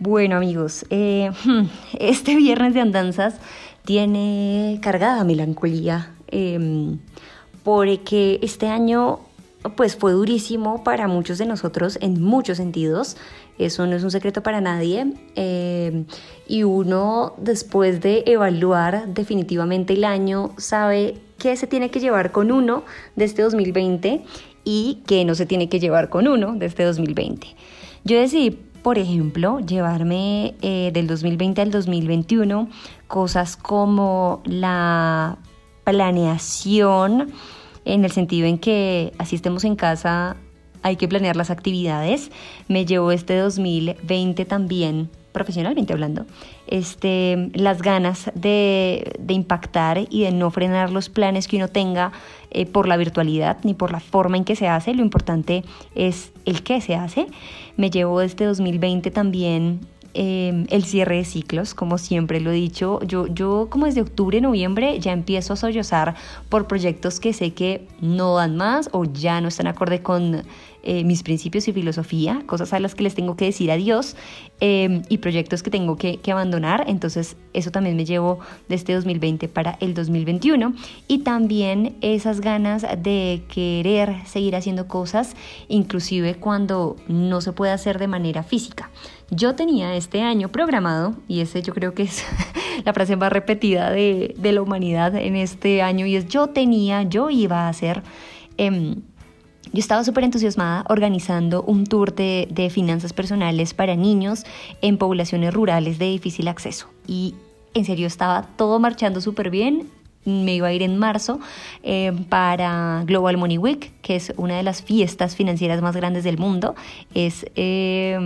Bueno amigos, eh, este viernes de andanzas tiene cargada melancolía em, porque este año pues fue durísimo para muchos de nosotros en muchos sentidos. Eso no es un secreto para nadie. Em, y uno después de evaluar definitivamente el año sabe qué se tiene que llevar con uno de este 2020 y qué no se tiene que llevar con uno de este 2020. Yo decidí por ejemplo, llevarme eh, del 2020 al 2021 cosas como la planeación, en el sentido en que así estemos en casa, hay que planear las actividades. Me llevo este 2020 también profesionalmente hablando, este, las ganas de, impactar y de no frenar los planes que uno tenga eh, por la virtualidad ni por la forma en que se hace. Lo importante es el qué se hace. Me llevo este 2020 también em, el cierre de ciclos, como siempre lo he dicho. Yo, yo como desde octubre, noviembre ya empiezo a sollozar por proyectos que sé que no dan más o ya no están acorde con eh, mis principios y filosofía, cosas a las que les tengo que decir adiós em, y proyectos que tengo que, abandonar. Entonces eso también me llevo de este 2020 para el 2021 y también esas ganas de querer seguir haciendo cosas, inclusive cuando no se puede hacer de manera física. Yo tenía este año programado, y ese yo creo que es la frase más repetida de, la humanidad en este año, y es yo tenía, yo iba a hacer... Eh, yo estaba súper entusiasmada organizando un tour de, de, finanzas personales para niños en poblaciones rurales de difícil acceso. Y en serio estaba todo marchando súper bien me iba a ir en marzo eh, para Global Money Week, que es una de las fiestas financieras más grandes del mundo. Es eh,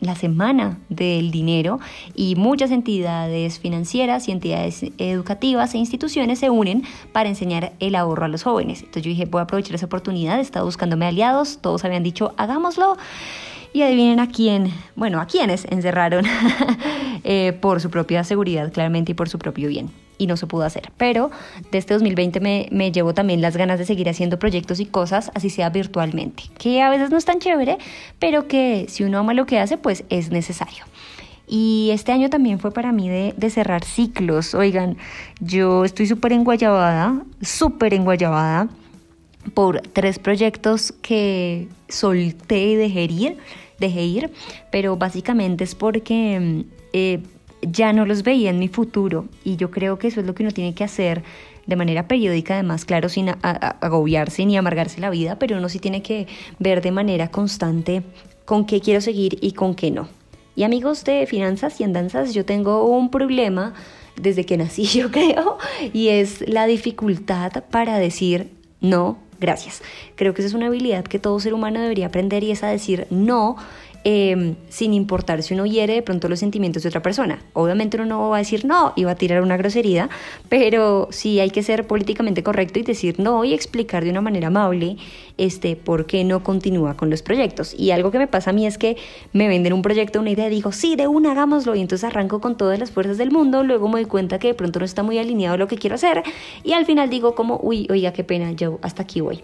la semana del dinero y muchas entidades financieras y entidades educativas e instituciones se unen para enseñar el ahorro a los jóvenes. Entonces yo dije, voy a aprovechar esa oportunidad, estaba buscándome aliados, todos habían dicho, hagámoslo. Y adivinen a quién, bueno, a quiénes encerraron eh, por su propia seguridad, claramente, y por su propio bien y no se pudo hacer. Pero de este 2020 me, me llevo también las ganas de seguir haciendo proyectos y cosas, así sea virtualmente, que a veces no es tan chévere, pero que si uno ama lo que hace, pues es necesario. Y este año también fue para mí de, de cerrar ciclos. Oigan, yo estoy súper enguayabada, súper enguayabada por tres proyectos que solté y dejé ir, dejé ir pero básicamente es porque eh, ya no los veía en mi futuro y yo creo que eso es lo que uno tiene que hacer de manera periódica, además, claro, sin agobiarse ni amargarse la vida, pero uno sí tiene que ver de manera constante con qué quiero seguir y con qué no. Y amigos de finanzas y andanzas, yo tengo un problema desde que nací, yo creo, y es la dificultad para decir no, gracias. Creo que esa es una habilidad que todo ser humano debería aprender y es a decir no Em, sin importar si uno hiere de pronto los sentimientos de otra persona. Obviamente uno no va a decir no y va a tirar una grosería, pero sí hay que ser políticamente correcto y decir no y explicar de una manera amable este, por qué no continúa con los proyectos. Y algo que me pasa a mí es que me venden un proyecto, una idea, digo, sí, de una, hagámoslo, y entonces arranco con todas las fuerzas del mundo, luego me doy cuenta que de pronto no está muy alineado lo que quiero hacer, y al final digo como, uy, oiga, qué pena, yo hasta aquí voy.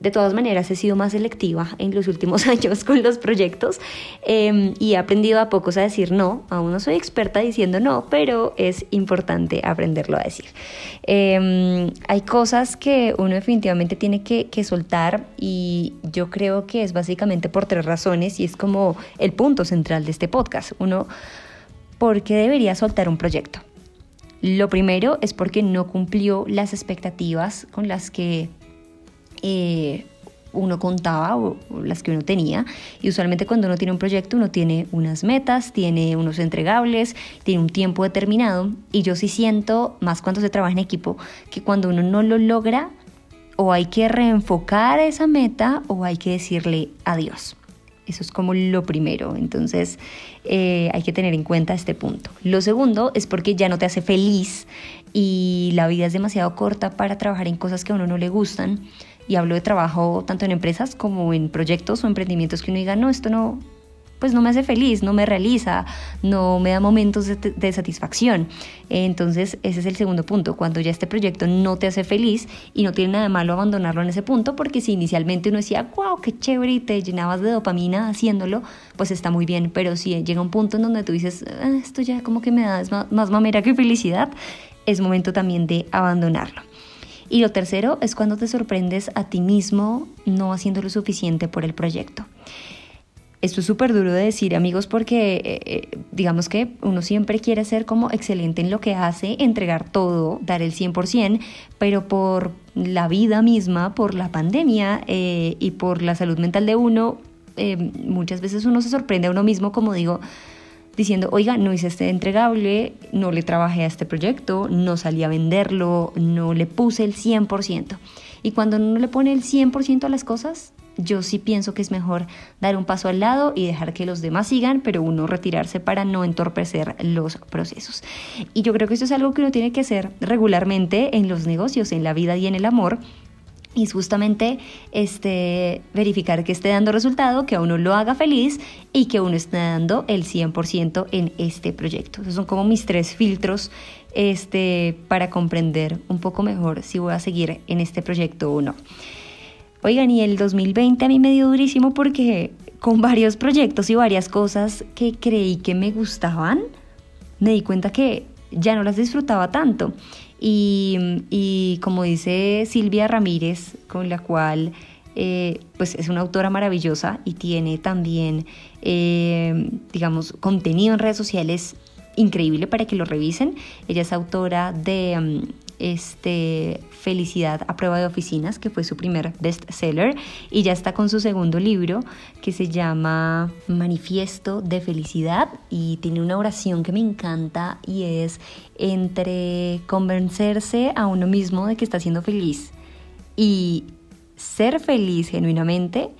De todas maneras, he sido más selectiva en los últimos años con los proyectos em, y he aprendido a pocos a decir no. Aún no soy experta diciendo no, pero es importante aprenderlo a decir. Em, hay cosas que uno definitivamente tiene que, que soltar y yo creo que es básicamente por tres razones y es como el punto central de este podcast. Uno, ¿por qué debería soltar un proyecto? Lo primero es porque no cumplió las expectativas con las que eh, uno contaba las que uno tenía. Y usualmente cuando uno tiene un proyecto uno tiene unas metas, tiene unos entregables, tiene un tiempo determinado. Y yo sí siento, más cuando se trabaja en equipo, que cuando uno no lo logra, o hay que reenfocar esa meta o hay que decirle adiós. Eso es como lo primero. Entonces eh, hay que tener en cuenta este punto. Lo segundo es porque ya no te hace feliz y la vida es demasiado corta para trabajar en cosas que a uno no le gustan. Y hablo de trabajo tanto en empresas como en proyectos o emprendimientos que uno diga, no, esto no, pues no me hace feliz, no me realiza, no me da momentos de, satisfacción. Entonces, ese es el segundo punto, cuando ya este proyecto no te hace feliz y no tiene nada de malo abandonarlo en ese punto, porque si inicialmente uno decía, wow, qué chévere y te llenabas de dopamina haciéndolo, pues está muy bien, pero si llega un punto en donde tú dices, ah, esto ya como que me da más, más mamera que felicidad, es momento también de abandonarlo. Y lo tercero es cuando te sorprendes a ti mismo no haciendo lo suficiente por el proyecto. Esto es súper duro de decir, amigos, porque eh, eh, digamos que uno siempre quiere ser como excelente en lo que hace, entregar todo, dar el 100%, pero por la vida misma, por la pandemia eh, y por la salud mental de uno, muchas veces uno se sorprende a uno mismo, como digo, diciendo, oiga, no hice este entregable, no le trabajé a este proyecto, no salí a venderlo, no le puse el 100%. Y cuando uno le pone el 100% a las cosas, yo sí pienso que es mejor dar un paso al lado y dejar que los demás sigan, pero uno retirarse para no entorpecer los procesos. Y yo creo que eso es algo que uno tiene que hacer regularmente en los negocios, en la vida y en el amor. Y es justamente este, verificar que esté dando resultado, que a uno lo haga feliz y que uno esté dando el 100% en este proyecto. Esos son como mis tres filtros este, para comprender un poco mejor si voy a seguir en este proyecto o no. Oigan, y el 2020 a mí me dio durísimo porque con varios proyectos y varias cosas que creí que me gustaban, me di cuenta que ya no las disfrutaba tanto. Y, como dice Silvia Ramírez, con la cual eh, pues es una autora maravillosa y tiene también, eh, digamos, contenido en redes sociales increíble para que lo revisen. Ella es autora de mm, este, Felicidad a prueba de oficinas, que fue su primer bestseller, y ya está con su segundo libro que se llama Manifiesto de Felicidad y tiene una oración que me encanta y es entre convencerse a uno mismo de que está siendo feliz y ser feliz genuinamente,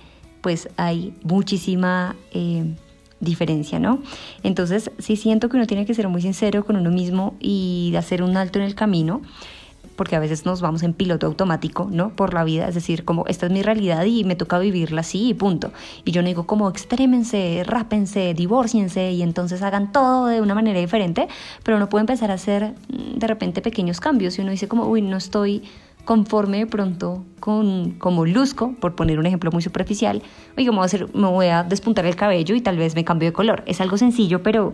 pues hay muchísima... Eh, diferencia, ¿no? Entonces, sí siento que uno tiene que ser muy sincero con uno mismo y hacer un alto en el camino, porque a veces nos vamos en piloto automático, ¿no? Por la vida, es decir, como esta es mi realidad y me toca vivirla así y punto. Y yo no digo como extrémense, rápense, divórciense y entonces hagan todo de una manera diferente, pero uno puede empezar a hacer mm, de repente pequeños cambios y uno dice como, uy, no estoy conforme de pronto con como luzco, por poner un ejemplo muy superficial, oiga, me voy, a hacer, me voy a despuntar el cabello y tal vez me cambio de color. Es algo sencillo, pero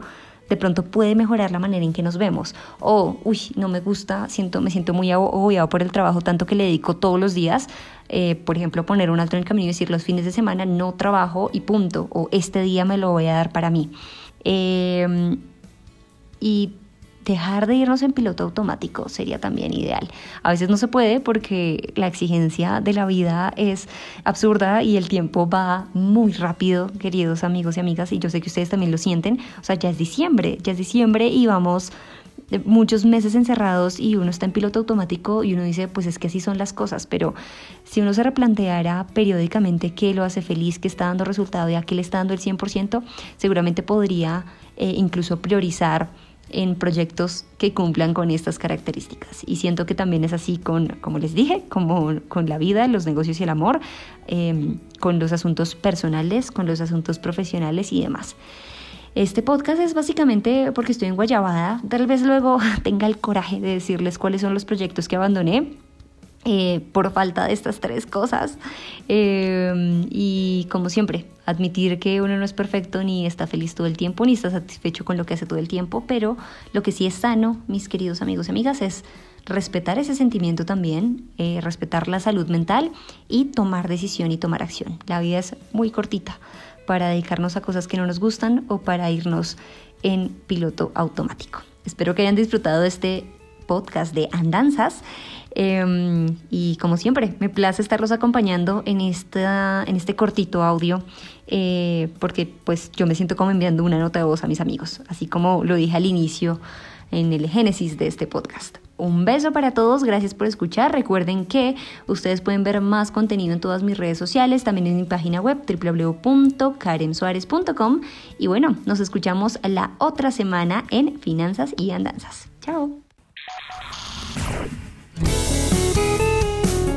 de pronto puede mejorar la manera en que nos vemos. O, uy, no me gusta, siento, me siento muy agobiado por el trabajo tanto que le dedico todos los días. Eh, por ejemplo, poner un alto en el camino y decir los fines de semana no trabajo y punto. O este día me lo voy a dar para mí. Eh, y dejar de irnos en piloto automático sería también ideal. A veces no se puede porque la exigencia de la vida es absurda y el tiempo va muy rápido, queridos amigos y amigas, y yo sé que ustedes también lo sienten. O sea, ya es diciembre, ya es diciembre y vamos muchos meses encerrados y uno está en piloto automático y uno dice, pues es que así son las cosas, pero si uno se replanteara periódicamente qué lo hace feliz, qué está dando resultado y a qué le está dando el 100%, seguramente podría eh, incluso priorizar en proyectos que cumplan con estas características. Y siento que también es así con, como les dije, como con la vida, los negocios y el amor, em, con los asuntos personales, con los asuntos profesionales y demás. Este podcast es básicamente porque estoy en Guayabada, tal vez luego tenga el coraje de decirles cuáles son los proyectos que abandoné eh, por falta de estas tres cosas. Eh, y como siempre, admitir que uno no es perfecto ni está feliz todo el tiempo, ni está satisfecho con lo que hace todo el tiempo, pero lo que sí es sano, mis queridos amigos y amigas, es respetar ese sentimiento también, eh, respetar la salud mental y tomar decisión y tomar acción. La vida es muy cortita para dedicarnos a cosas que no nos gustan o para irnos en piloto automático. Espero que hayan disfrutado de este podcast de andanzas. Em, y como siempre, me place estarlos acompañando en, esta, en este cortito audio, eh, porque pues yo me siento como enviando una nota de voz a mis amigos, así como lo dije al inicio en el génesis de este podcast. Un beso para todos, gracias por escuchar. Recuerden que ustedes pueden ver más contenido en todas mis redes sociales, también en mi página web www.karensuarez.com. Y bueno, nos escuchamos la otra semana en Finanzas y Andanzas. Chao.